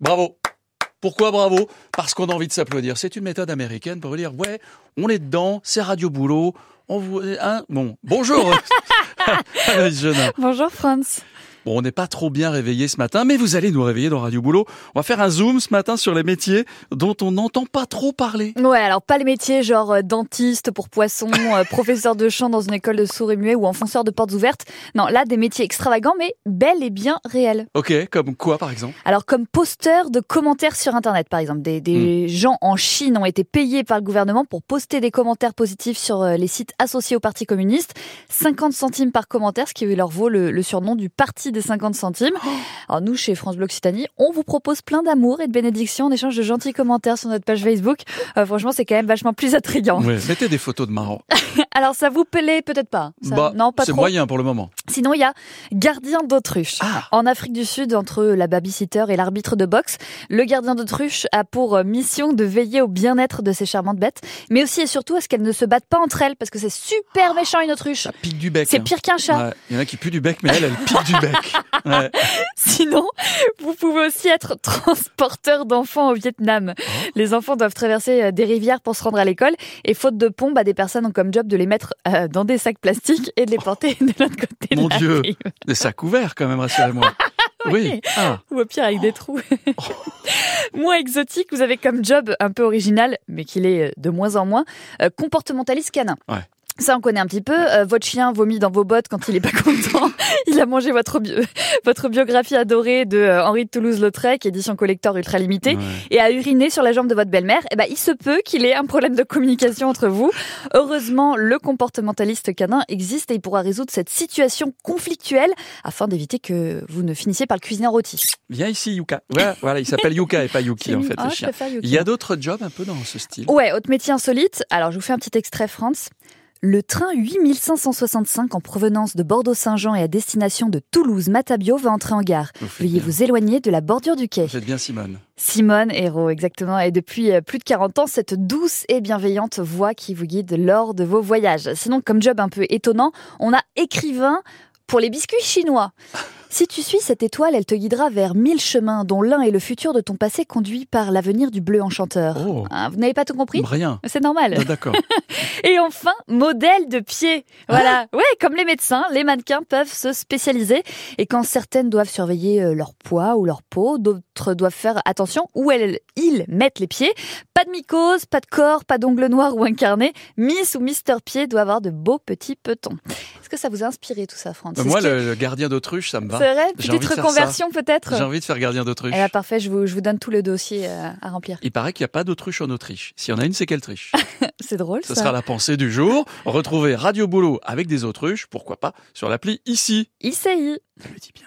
Bravo. Pourquoi bravo? Parce qu'on a envie de s'applaudir. C'est une méthode américaine pour dire ouais, on est dedans, c'est Radio Boulot. On vous, hein, bon, bonjour. Bonjour Franz. Bon, on n'est pas trop bien réveillé ce matin, mais vous allez nous réveiller dans Radio Boulot. On va faire un zoom ce matin sur les métiers dont on n'entend pas trop parler. Ouais, alors pas les métiers genre euh, dentiste pour poissons, euh, professeur de chant dans une école de sourds et muets ou enfonceur de portes ouvertes. Non, là des métiers extravagants mais bel et bien réels. Ok, comme quoi par exemple? Alors comme posteur de commentaires sur internet par exemple, des, des gens en Chine ont été payés par le gouvernement pour poster des commentaires positifs sur euh, les sites associés au Parti communiste. 50 centimes par commentaire, ce qui leur vaut le, le surnom du Parti des 50 centimes. Alors nous, chez France Bleu Occitanie, on vous propose plein d'amour et de bénédictions en échange de gentils commentaires sur notre page Facebook. Euh, franchement, c'est quand même vachement plus attrayant. Ouais, mettez des photos de marrant. Alors ça vous plaît peut-être pas? Ça Bah, Non, pas c'est moyen pour le moment. Sinon, il y a gardien d'autruche. Ah. En Afrique du Sud, entre la babysitter et l'arbitre de boxe, le gardien d'autruche a pour euh, mission de veiller au bien-être de ces charmantes bêtes, mais aussi et surtout à ce qu'elles ne se battent pas entre elles, parce que c'est super méchant une autruche. Ça pique du bec. C'est hein. pire qu'un chat. Ouais, Il y en a qui puent du bec, mais elle, elle pique du bec. Ouais. Sinon, vous pouvez aussi être transporteur d'enfants au Vietnam. Oh. Les enfants doivent traverser euh, des rivières pour se rendre à l'école et faute de pompe, bah, des personnes ont comme job de les mettre euh, dans des sacs plastiques et de les porter de l'autre côté Mon de la Dieu. rive. Des sacs ouverts quand même, rassurez-moi. Oui. Ah. Ou au pire avec des trous. moins exotique, vous avez comme job un peu original, mais qu'il est euh, de moins en moins, euh, comportementaliste canin. Ouais. Ça, on connaît un petit peu. Euh, votre chien vomit dans vos bottes quand il est pas content. Il a mangé votre, bio- votre biographie adorée de euh, Henri de Toulouse-Lautrec, édition collector ultra limitée, Ouais. et a uriné sur la jambe de votre belle-mère. Eh ben, il se peut qu'il ait un problème de communication entre vous. Heureusement, le comportementaliste canin existe et il pourra résoudre cette situation conflictuelle afin d'éviter que vous ne finissiez par le cuisiner rôti. Viens ici, Yuka. Voilà, voilà, il s'appelle Yuka et pas Yuki en fait, Ah, le je chien. Il y a d'autres jobs un peu dans ce style? Ouais, autre métier insolite. Alors, je vous fais un petit extrait, France. Le train 8565 en provenance de Bordeaux-Saint-Jean et à destination de Toulouse-Matabio va entrer en gare. Veuillez vous éloigner de la bordure du quai. Vous faites bien, Simone. Simone Hérault, exactement. Et depuis euh, plus de 40 ans, cette douce et bienveillante voix qui vous guide lors de vos voyages. Sinon, comme job un peu étonnant, on a écrivain pour les biscuits chinois. Si tu suis cette étoile, elle te guidera vers mille chemins, dont l'un est le futur de ton passé conduit par l'avenir du bleu enchanteur. Oh. Ah, vous n'avez pas tout compris? Rien. C'est normal. Ah, D'accord. Et enfin, modèle de pied. Voilà. Ouais, comme les médecins, les mannequins peuvent se spécialiser. Et quand certaines doivent surveiller euh, leur poids ou leur peau, d'autres doivent faire attention où elles, ils mettent les pieds. Pas de mycose, pas de corps, pas d'ongles noirs ou incarnés. Miss ou Mister Pied doit avoir de beaux petits petons. Est-ce que ça vous a inspiré tout ça, C'est Moi, que- le, le gardien d'autruche, ça me va. C'est vrai Petite reconversion peut-être J'ai envie de faire gardien d'autruche. Eh ben, parfait, je vous, je vous donne tout le dossier euh, à remplir. Il paraît qu'il n'y a pas d'autruche en Autriche. S'il y en a une, c'est qu'elle triche. C'est drôle Ce ça. sera la pensée du jour. Retrouvez Radio Boulot avec des autruches, pourquoi pas, sur l'appli ici. ICI. Je le dis bien.